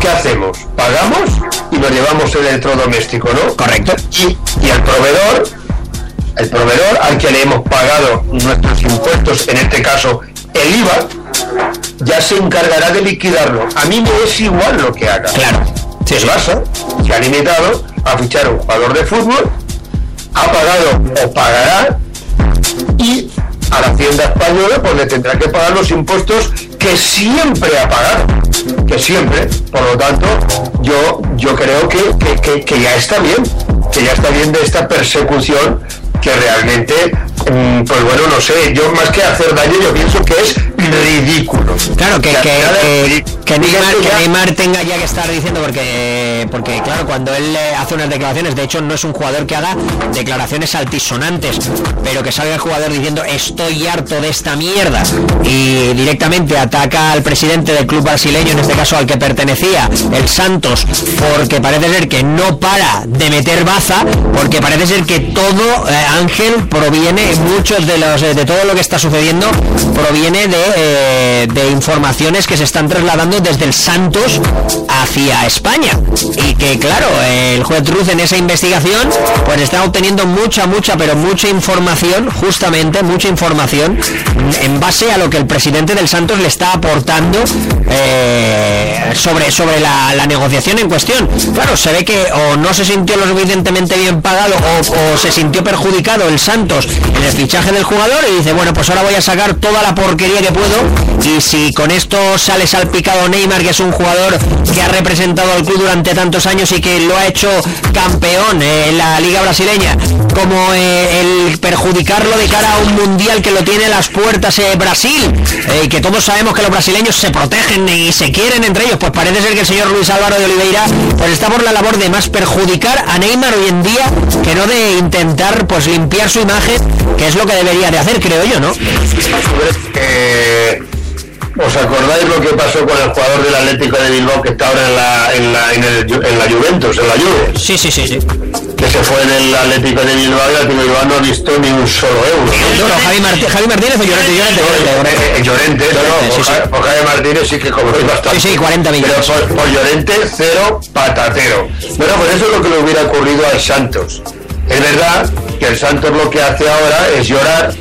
¿qué hacemos? Pagamos y nos llevamos el electrodoméstico, ¿no? Correcto. Y, y el proveedor, el proveedor al que le hemos pagado nuestros impuestos, en este caso el IVA, ya se encargará de liquidarlo. A mí me es igual lo que haga. Claro. Sí, el Barça se ha limitado a fichar un jugador de fútbol, ha pagado o pagará y a la Hacienda Española pues le tendrá que pagar los impuestos que siempre ha pagado, que siempre, por lo tanto, yo, yo creo que, que, que, que ya está bien, que ya está bien de esta persecución que realmente, mm, pues bueno, no sé, yo más que hacer daño, yo pienso que es ridículo. Claro, que, que, que- Neymar, que Neymar tenga ya que estar diciendo porque porque claro cuando él eh, hace unas declaraciones de hecho no es un jugador que haga declaraciones altisonantes pero que salga el jugador diciendo estoy harto de esta mierda y directamente ataca al presidente del club brasileño en este caso al que pertenecía el Santos porque parece ser que no para de meter baza porque parece ser que todo eh, Ángel proviene muchos de los de todo lo que está sucediendo proviene de, eh, de informaciones que se están trasladando desde el Santos hacia España. Y que claro el juez Ruz en esa investigación pues está obteniendo mucha mucha pero mucha información justamente mucha información en base a lo que el presidente del Santos le está aportando eh, sobre sobre la, la negociación en cuestión. Claro se ve que o no se sintió lo suficientemente bien pagado o, o se sintió perjudicado el Santos en el fichaje del jugador y dice bueno pues ahora voy a sacar toda la porquería que puedo y si con esto sale salpicado Neymar que es un jugador que ha representado al club durante tantos años y que lo ha hecho campeón eh, en la liga brasileña como eh, el perjudicarlo de cara a un mundial que lo tiene a las puertas eh, Brasil que todos sabemos que los brasileños se protegen y se quieren entre ellos pues parece ser que el señor Luis Álvaro de Oliveira pues está por la labor de más perjudicar a Neymar hoy en día que no de intentar pues limpiar su imagen que es lo que debería de hacer creo yo no ¿Os acordáis lo que pasó con el jugador del Atlético de Bilbao que está ahora en la, en la, en el en la Juventus, en la Juve? sí sí sí sí Que se fue del Atlético de Bilbao y el Atlético de Bilbao no ha visto ni un solo euro. Bueno, Javi, Martí- Javi Martínez o Llorente, Llorente, Llorente, Eh, eh, Llorente, no, no, Sí, por, sí. Ja- por Jaime Martínez sí que cobró bastante. Sí, sí, 40 millones. Pero por, por Llorente, cero patatero. Bueno, pues eso es lo que le hubiera ocurrido al Santos. Es verdad que el Santos lo que hace ahora es llorar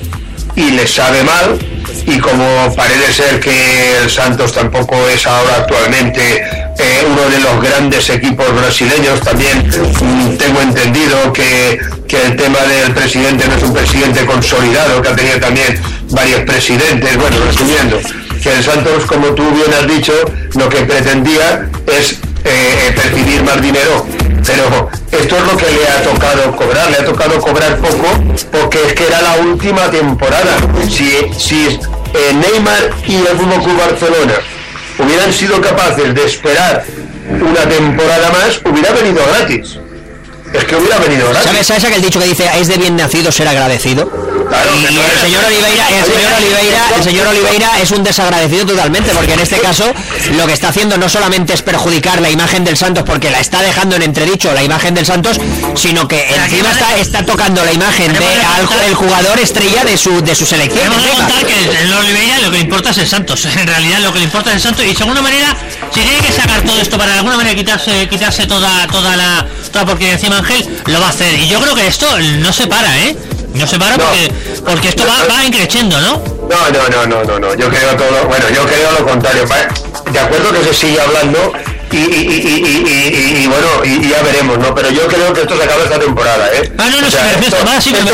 y le sabe mal. Y como parece ser que el Santos tampoco es ahora actualmente eh, uno de los grandes equipos brasileños, también mm, tengo entendido que, que el tema del presidente no es un presidente consolidado, que ha tenido también varios presidentes. Bueno, resumiendo, que el Santos, como tú bien has dicho, lo que pretendía es eh, percibir más dinero. Pero esto es lo que le ha tocado cobrar, le ha tocado cobrar poco porque es que era la última temporada. Si, si eh, Neymar y el Club Barcelona hubieran sido capaces de esperar una temporada más, hubiera venido gratis. Es que hubiera venido gratis. ¿Sabes, ¿Sabes aquel dicho que dice es de bien nacido ser agradecido? Claro, y que no el señor Oliveira, el señor Oliveira, el señor Oliveira es un desagradecido totalmente, porque en este caso lo que está haciendo no solamente es perjudicar la imagen del Santos, porque la está dejando en entredicho la imagen del Santos, sino que encima está, está tocando la imagen de al- el jugador estrella de su de su selección. Encima. contar que el Oliveira lo que le importa es el Santos. <laughs> En realidad lo que le importa es el Santos. Y de alguna manera, si tiene que sacar todo esto para de alguna manera quitarse, quitarse toda, toda la toda porque encima Ángel lo va a hacer. Y yo creo que esto no se para, ¿eh? No se para No. porque, porque esto va, va increciendo, ¿no? No, no, no, no, no, no. Yo creo todo, bueno, yo creo lo contrario. De acuerdo que se sigue hablando y, y, y, y, bueno, y, ya veremos, ¿no? Pero yo creo que esto se acaba esta temporada, ¿eh? Ah, no, no, O sí, sea, me refiero, esto- va, sí, me que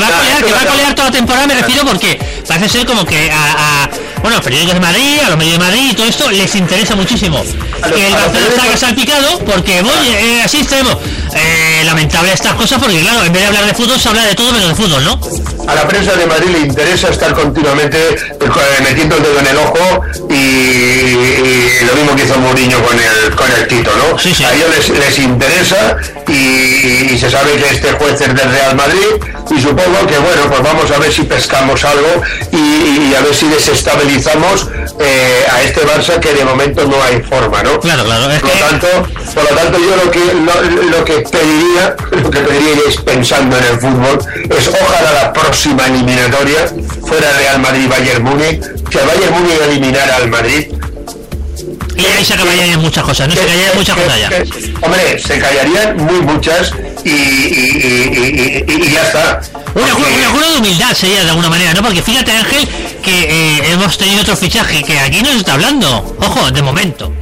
va a colear, que va a colear toda la temporada, me refiero porque parece ser como que a, a bueno, a los periódicos de Madrid, a los medios de Madrid y todo esto les interesa muchísimo que el Barcelona salga salpicado porque, oye, eh, así extremo. Eh, lamentable estas cosas porque, claro, en vez de hablar de fútbol se habla de todo menos de fútbol, ¿no? A la prensa de Madrid le interesa estar continuamente eh, metiendo el dedo en el ojo y, lo mismo que hizo Mourinho con el, con el Tito, ¿no? A ellos les, interesa y, se sabe que este juez es del Real Madrid y supongo que, bueno, pues vamos a ver si pescamos algo y, a ver si desestabilizamos eh, a este Barça que de momento no hay forma, ¿no? Claro, claro. por, lo tanto, por lo tanto, yo lo que, lo, que pediría, lo que pediría pensando en el fútbol, es ojalá la próxima eliminatoria fuera Real Madrid-Bayern Múnich, que el Bayern Múnich eliminara al Madrid y ahí se callarían muchas cosas, ¿no? Se callarían muchas cosas ya. hombre, se callarían muy muchas y, y, y, ya está. Un acuerdo, de humildad sería de alguna manera, ¿no? Porque fíjate Ángel que eh, hemos tenido otro fichaje que aquí no se está hablando, ojo, de momento,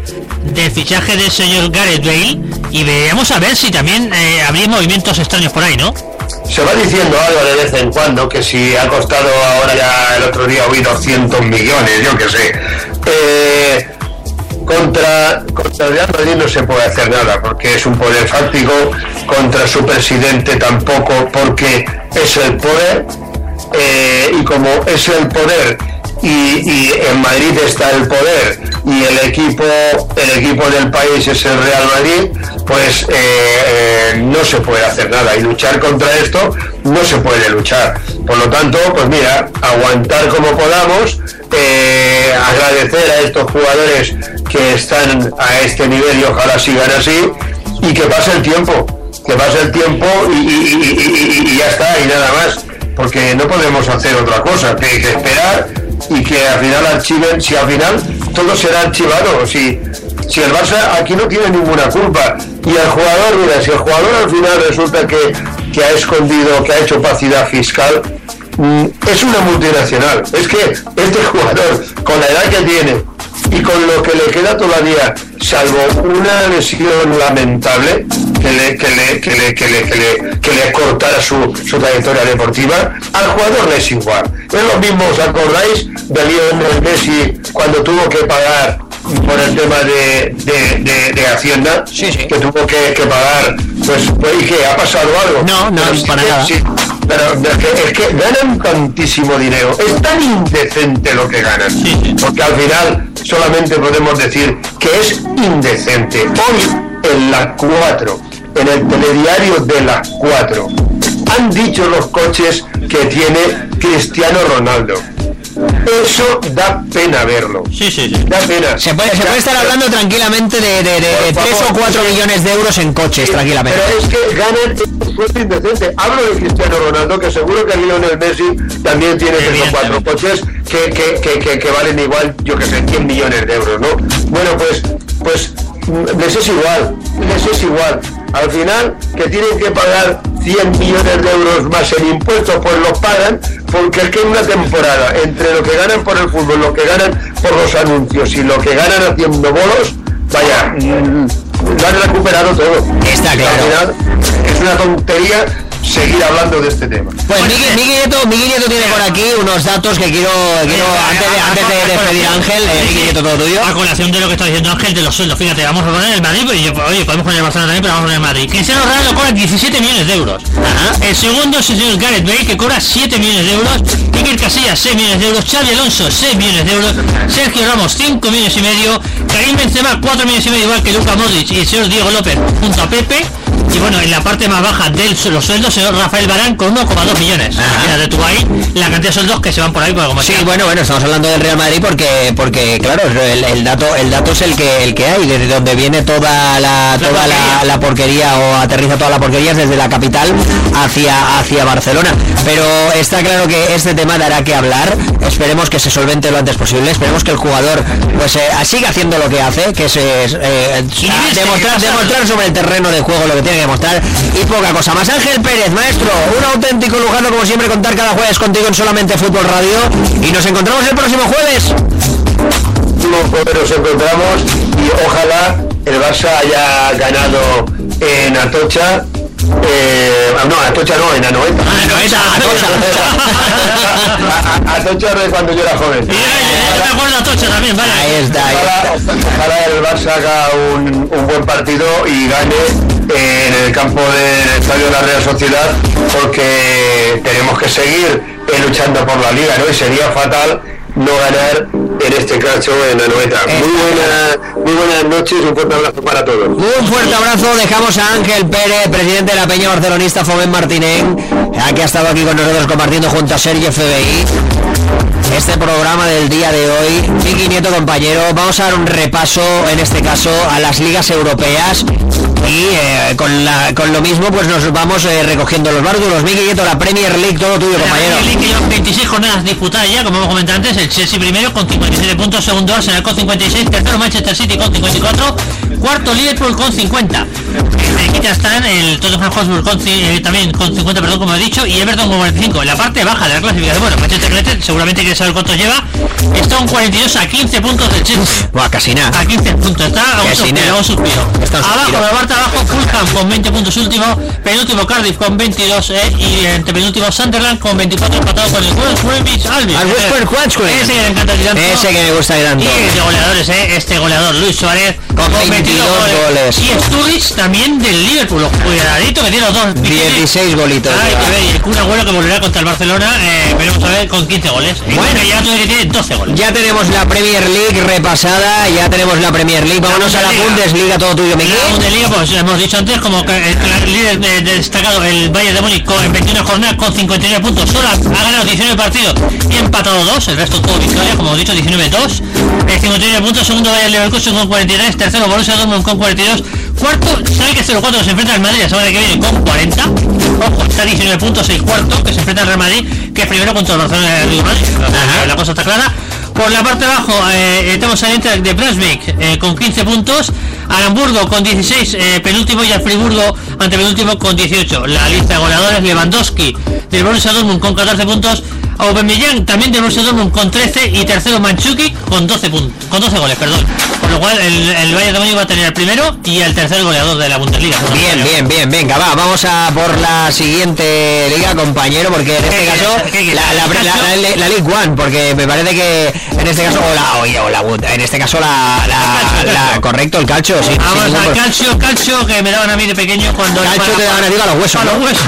del fichaje del señor Gareth Bale y veamos a ver si también eh, habría movimientos extraños por ahí, ¿no? Se va diciendo algo de vez en cuando que si ha costado ahora ya el otro día oí 200 millones, yo qué sé. Eh, contra, contra el Real Madrid no se puede hacer nada porque es un poder fáctico, contra su presidente tampoco porque es el poder eh, y como es el poder y, en Madrid está el poder y el equipo el equipo del país es el Real Madrid pues eh, eh, no se puede hacer nada y luchar contra esto no se puede luchar. Por lo tanto pues mira aguantar como podamos agradecer a estos jugadores que están a este nivel y ojalá sigan así y que pase el tiempo que pase el tiempo y, ya está y nada más. Porque no podemos hacer otra cosa que esperar y que al final archiven, si al final todo será archivado, si, si el Barça aquí no tiene ninguna culpa y el jugador, mira, si el jugador al final resulta que, que ha escondido, que ha hecho opacidad fiscal, es una multinacional. Es que este jugador, con la edad que tiene, y con lo que le queda todavía, salvo una lesión lamentable que le, que le, que le, que le, que le, cortara su, su, trayectoria deportiva, al jugador le es igual. Es lo mismo, ¿os acordáis de Lionel Messi cuando tuvo que pagar por el tema de, de, Hacienda, que tuvo que, pagar, pues, pues. ¿Ha pasado algo? No, no, para nada. Pero es que, ganan tantísimo dinero, es tan indecente lo que ganan, porque al final solamente podemos decir que es indecente. Hoy en las 4, en el telediario de las 4, han dicho los coches que tiene Cristiano Ronaldo eso da pena verlo. Sí, sí, sí. Da pena. Se puede, se puede estar hablando tranquilamente de, de, de 3 o 4 millones de euros en coches, tranquilamente. Pero es que ganan suerte indecente. Hablo de Cristiano Ronaldo, que seguro que Lionel Messi también tiene 3 o 4 coches que, que, que, que, valen igual, yo que sé, 100 millones de euros, ¿no? Bueno, pues, pues les es igual, les es igual. Al final, que tienen que pagar 100 millones de euros más en impuestos, pues los pagan, porque es que una temporada, entre lo que ganan por el fútbol, lo que ganan por los anuncios y lo que ganan haciendo bolos, vaya, mm, lo han recuperado todo. Está claro. es una tontería seguir hablando de este tema. Pues Miguel, Nieto, Nieto tiene por aquí unos datos que quiero, quiero antes, de, antes de despedir a Ángel, eh, Miguel Nieto, todo tuyo. A colación de lo que está diciendo Ángel de los sueldos, fíjate, vamos a poner el Madrid, y oye, podemos poner el Barcelona también, pero vamos a poner el Madrid. Cristiano Ronaldo cobra 17 millones de euros. El segundo es el señor Gareth Bale, que cobra 7 millones de euros. Iker Casillas, 6 millones de euros. Xavi Alonso, 6 millones de euros. Sergio Ramos, 5 millones y medio. Karim Benzema, 4 millones y medio, igual que Luka Modric y el señor Diego López junto a Pepe. Y bueno, en la parte más baja de los sueldos, señor Rafael Barán con 1,2 millones. de tu ahí la cantidad de sueldos que se van por ahí. como sí, bueno, bueno, estamos hablando del Real Madrid porque, porque claro, el, dato el dato es el que el que hay, desde donde viene toda la toda la, porquería o aterriza toda la porquería desde la capital hacia hacia Barcelona. Pero está claro que este tema dará que hablar. Esperemos que se solvente lo antes posible. Esperemos que el jugador pues eh, siga haciendo lo que hace, que es eh, demostrar, demostrar sobre el terreno de juego lo que tiene que demostrar y poca cosa más. Ángel Pérez, maestro, un auténtico lugar como siempre contar cada jueves contigo en solamente Fútbol Radio y nos encontramos el próximo jueves. Nos encontramos y ojalá el Barça haya ganado en Atocha eh, no, Atocha no, en Anoeta. Ah, Anoeta, Atocha. Atocha es cuando yo era joven. yo me acuerdo Atocha también, vale. Ahí está. Ahí Ojalá, el Barça haga un, un buen partido y gane en el campo de estadio de la Real Sociedad porque tenemos que seguir eh, luchando por la liga, ¿no? Y sería fatal no ganar en este caso en la noeta. Muy, buena, muy buenas noches un fuerte abrazo para todos. Un fuerte abrazo, dejamos a Ángel Pérez, presidente de la Peña Barcelonista Fomen Martínez, que ha estado aquí con nosotros compartiendo junto a Sergio FBI este programa del día de hoy. Miki Nieto, compañero, vamos a dar un repaso, en este caso, a las ligas europeas y eh, con, la, con lo mismo pues nos vamos eh, recogiendo los bártulos. Miki Nieto, la Premier League, todo tuyo, compañero. La Premier League, 26 jornadas disputadas ya, como hemos comentado antes, el Chelsea primero con 57 puntos, segundo Arsenal con 56, tercero Manchester City con 54, cuarto Liverpool con 50. Aquí ya están el Tottenham Hotspur con, eh, también con 50, perdón, como he dicho, y Everton con 45. En la parte baja de la clasificación, bueno, Manchester United seguramente que saber cuánto lleva, está un 42 a 15 puntos del Chelsea. Buah, casi nada. A 15 puntos, está a un suspiro, un suspiro. Abajo, la parte abajo, Fulham con 20 puntos último, penúltimo Cardiff con 22 eh, y entre penúltimo Sunderland con 24 empatado con el West Bromwich Albion. Al West Bromwich Ese que me encanta Ese que me gusta tanto. Y de goleadores, eh, este goleador Luis Suárez con, 22, goles. Y Sturridge también del Liverpool, cuidadito que tiene los dos. 16 golitos. Ay, que y el Kun Agüero que volverá contra el Barcelona, eh, veremos a ver con 15 goles. Bueno, ya tiene 12 goles. Ya tenemos la Premier League repasada, ya tenemos la Premier League. Vámonos a la Bundesliga, todo tuyo, Miguel. La Bundesliga, pues hemos dicho antes, como el líder destacado, el Bayern de Múnich, en 21 jornadas con 59 puntos. Solo ha ganado 19 partidos y empatado 2, el resto todo victoria, como he dicho, 19-2. 59 puntos, segundo Bayern Leverkusen con 43, tercero Borussia Dortmund con 42, cuarto, sabe que 0-4 se enfrenta al Madrid la semana que viene con 40, ojo, está 19 puntos, 6 cuarto, que se enfrenta al Real Madrid, que es primero el Barcelona de Madrid, la cosa está clara. Por la parte de abajo eh, tenemos al Inter de Brunswick eh, con 15 puntos, al Hamburgo con 16, eh, penúltimo y al Friburgo ante penúltimo con 18. La lista de goleadores Lewandowski del Borussia Dortmund con 14 puntos, Aubameyang también del Borussia Dortmund con 13 y tercero Manchuki con 12 puntos, con 12 goles, perdón. Por lo cual el, el Valle de va a tener el primero y el tercer goleador de la Bundesliga. Bien, bien, bien, venga, va, vamos a por la siguiente liga, compañero, porque en este caso la, la, la, League One, porque me parece que en este caso o la, o la en este caso la, la, correcto el calcio, sí. Vamos al calcio, calcio que me daban a mí de pequeño cuando calcio te daban a ti a los huesos, a los huesos.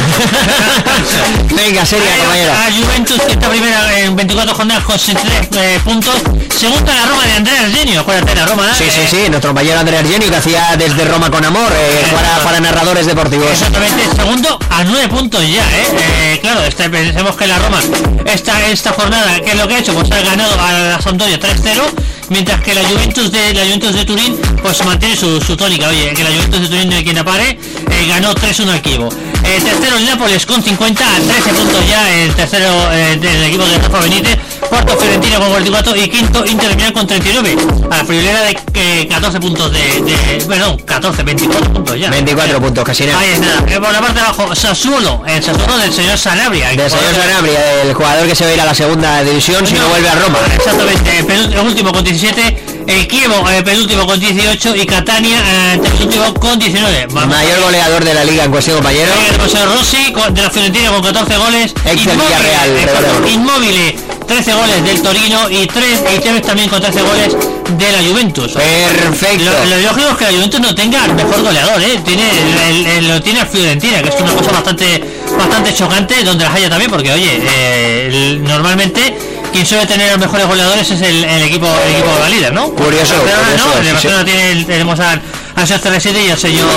<laughs> venga, seria, compañero. A Juventus primera en 24 jornadas con 63 eh, puntos. Segunda la Roma de Andrea Argenio, acuérdate la Roma. Sí, sí, sí, nuestro compañero Andrea Argenio que hacía desde Roma con amor eh, para, narradores deportivos. Exactamente, segundo a 9 puntos ya, ¿eh? eh claro, este, pensemos que la Roma esta, esta jornada, ¿qué es lo que ha hecho? Pues ha ganado a la Sampdoria 3-0 mientras que la Juventus de la Juventus de Turín pues mantiene su, tónica. Oye que la Juventus de Turín de quien apare eh, ganó 3-1 al Kievo eh, tercero el Nápoles con 50 a 13 puntos ya el tercero eh, del equipo de Rafa Benítez. Cuarto Fiorentina con 44 y quinto Inter con 39 a la friolera de 14 puntos de, de, perdón 14 24 puntos ya. 24 puntos casi nada. ahí está. Por la parte de abajo Sassuolo el Sassuolo del señor Sanabria. Del señor Sanabria el jugador que se va a ir a la segunda división si no vuelve a Roma. exactamente el último con 17, el Kievo eh, penúltimo con 18 y Catania eh, penúltimo con 19. Mayor goleador de la liga en cuestión, compañero. José Rossi de la Fiorentina con 14 goles. Ex Real, Inmóvil, 13 goles del Torino y 3 y también con 13 goles de la Juventus. Perfecto. Lo, lógico es que la Juventus no tenga el mejor goleador, ¿eh? Tiene, lo tiene a Fiorentina, que es una cosa bastante bastante chocante, donde las haya también, porque oye, eh, normalmente quien suele tener los mejores goleadores es el, equipo el equipo de la líder, ¿no? Curioso. ¿no? El Barcelona tiene, tenemos al, al CR7 y al señor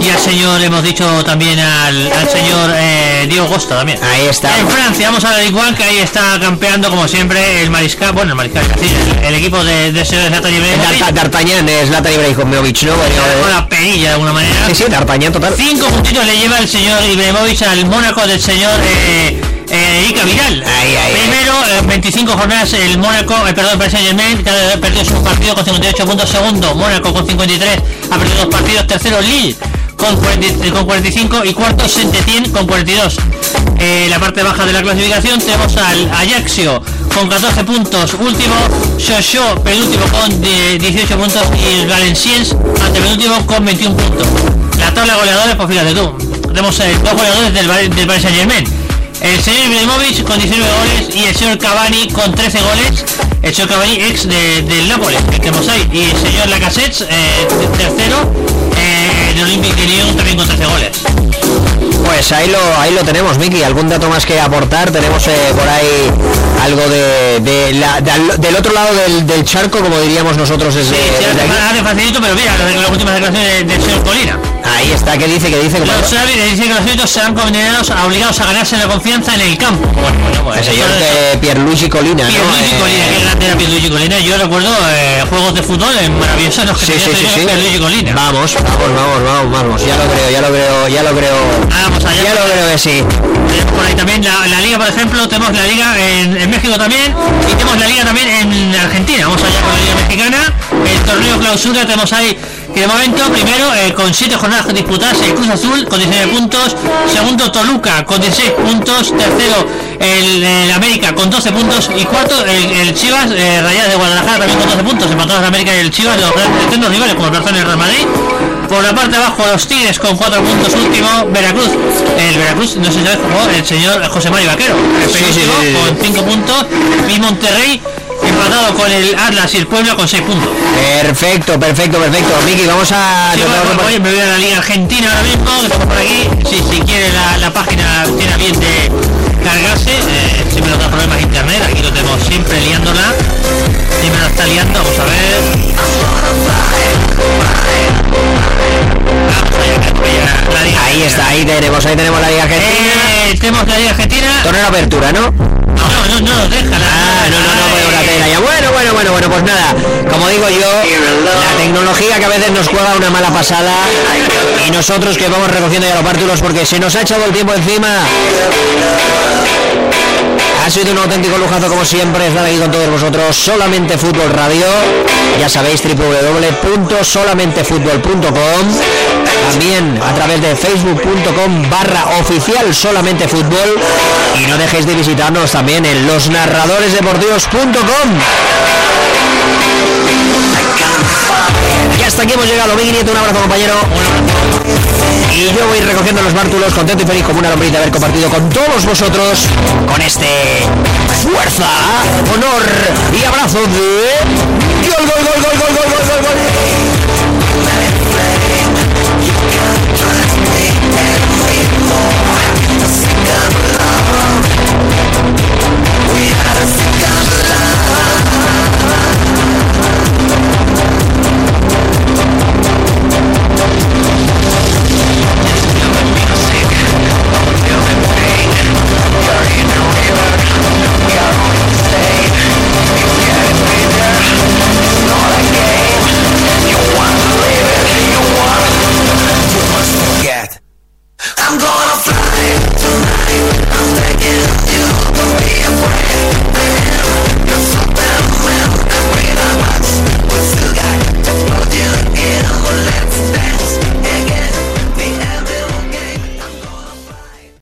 y al señor hemos dicho también al, al señor eh, Diego Costa también. Ahí está. En Francia vamos a la igual que ahí está campeando como siempre el mariscal, bueno el mariscal, el, equipo de, de señor Zlatan Ibrahimovic. D'Artagnan de Zlatan Ibrahimovic, ¿no? Con la perilla de alguna manera. Sí, sí, D'Artagnan total. Cinco puntitos le lleva el señor Ibrahimovic al Mónaco del señor eh, eh, Ica. Primero, 25 jornadas el Mónaco, eh, perdón, el Saint Germain, que ha perdido su partido con 58 puntos. Segundo, Mónaco con 53, ha perdido dos partidos. Tercero, Lille con, 45 y cuarto, saint con 42. Eh, la parte baja de la clasificación tenemos al Ajaxio con 14 puntos. Último, Shosho, penúltimo con 18 puntos y el Valenciennes ante penúltimo con 21 puntos. La tabla de goleadores, pues fíjate tú, tenemos eh, dos goleadores del, del Paris Saint Germain el señor Ibrahimovic con 19 goles y el señor Cavani con 13 goles. El señor Cavani ex de, del Nápoles, que tenemos ahí. Y el señor Lacassette, eh, tercero, eh, el Olympique de Lyon también con 13 goles. Pues ahí lo, ahí lo tenemos, Miki. ¿Algún dato más que aportar? Tenemos eh, por ahí algo de, de la- del- del otro lado del, del charco, como diríamos nosotros desde, Sí, sí, desde hace facilito, pero mira, las últimas declaraciones del señor Colina. Ahí está, ¿qué dice? ¿Qué dice? Los compañero? árbitros dicen que los árbitros serán condenados, obligados a ganarse la confianza en el campo. Bueno, bueno, pues El señor que Pierluigi Colina, ¿no? Pierluigi Eh, Colina, qué grande era Pierluigi Colina. Yo recuerdo eh, juegos de fútbol eh, maravillosos los que Sí, sí, sí, ese sí. Pierluigi Colina. Vamos, vamos, vamos, vamos, vamos. Ya lo creo, ya lo creo, ya lo creo. Vamos allá. Ya lo creo que sí. Tenemos por ahí también la, la liga, por ejemplo, tenemos la liga en, en México también y tenemos la liga también en Argentina. Vamos allá con la liga mexicana. El torneo clausura tenemos ahí que de momento, primero, eh, con 7 jornadas disputadas, el Cruz Azul con 19 puntos, segundo Toluca con 16 puntos, tercero el, el América con 12 puntos y cuarto el, el Chivas, eh, Rayadas de Guadalajara también con 12 puntos, empatados el América y el Chivas, los grandes rivales como el Barcelona y el Real Madrid. Por la parte de abajo los Tigres con 4 puntos último, Veracruz, el Veracruz, no sé si sabes, jugó el señor José Mario Vaquero, el Sí, sí, penúltimo, sí, sí. con 5 puntos, y Monterrey empatado con el Atlas y el Puebla con 6 puntos. Perfecto, perfecto, perfecto. Miki, vamos a... Sí, bueno, oye, me voy a la Liga Argentina ahora mismo, que por aquí. Si, si quiere la, la página tiene bien de cargarse, eh, siempre nos da problemas internet, aquí lo tenemos siempre liándola. Siempre nos está liando, vamos a ver. Allá, Ahí está, ahí tenemos, ahí tenemos la Liga Argentina. Eh, tenemos la Liga Argentina. Torneo apertura, ¿no? No, no, no deja. Ah, no, no, no, pues una pena ya. Bueno, bueno, bueno, bueno, pues nada. Como digo yo, la tecnología que a veces nos juega una mala pasada y nosotros que vamos recogiendo ya los pártulos porque se nos ha echado el tiempo encima. Ha sido un auténtico lujazo como siempre estar aquí con todos vosotros. Solamente Fútbol Radio. Ya sabéis www.solamentefutbol.com. También a través de facebook.com barra oficial solamente fútbol. Y no dejéis de visitarnos también en losnarradoresdeportivos.com. Y hasta aquí hemos llegado. Miguel Nieto, un abrazo compañero. Y yo voy recogiendo los bártulos, contento y feliz como una lombriz de haber compartido con todos vosotros con este fuerza, honor y abrazo de gol, gol, gol, gol, gol, gol, gol,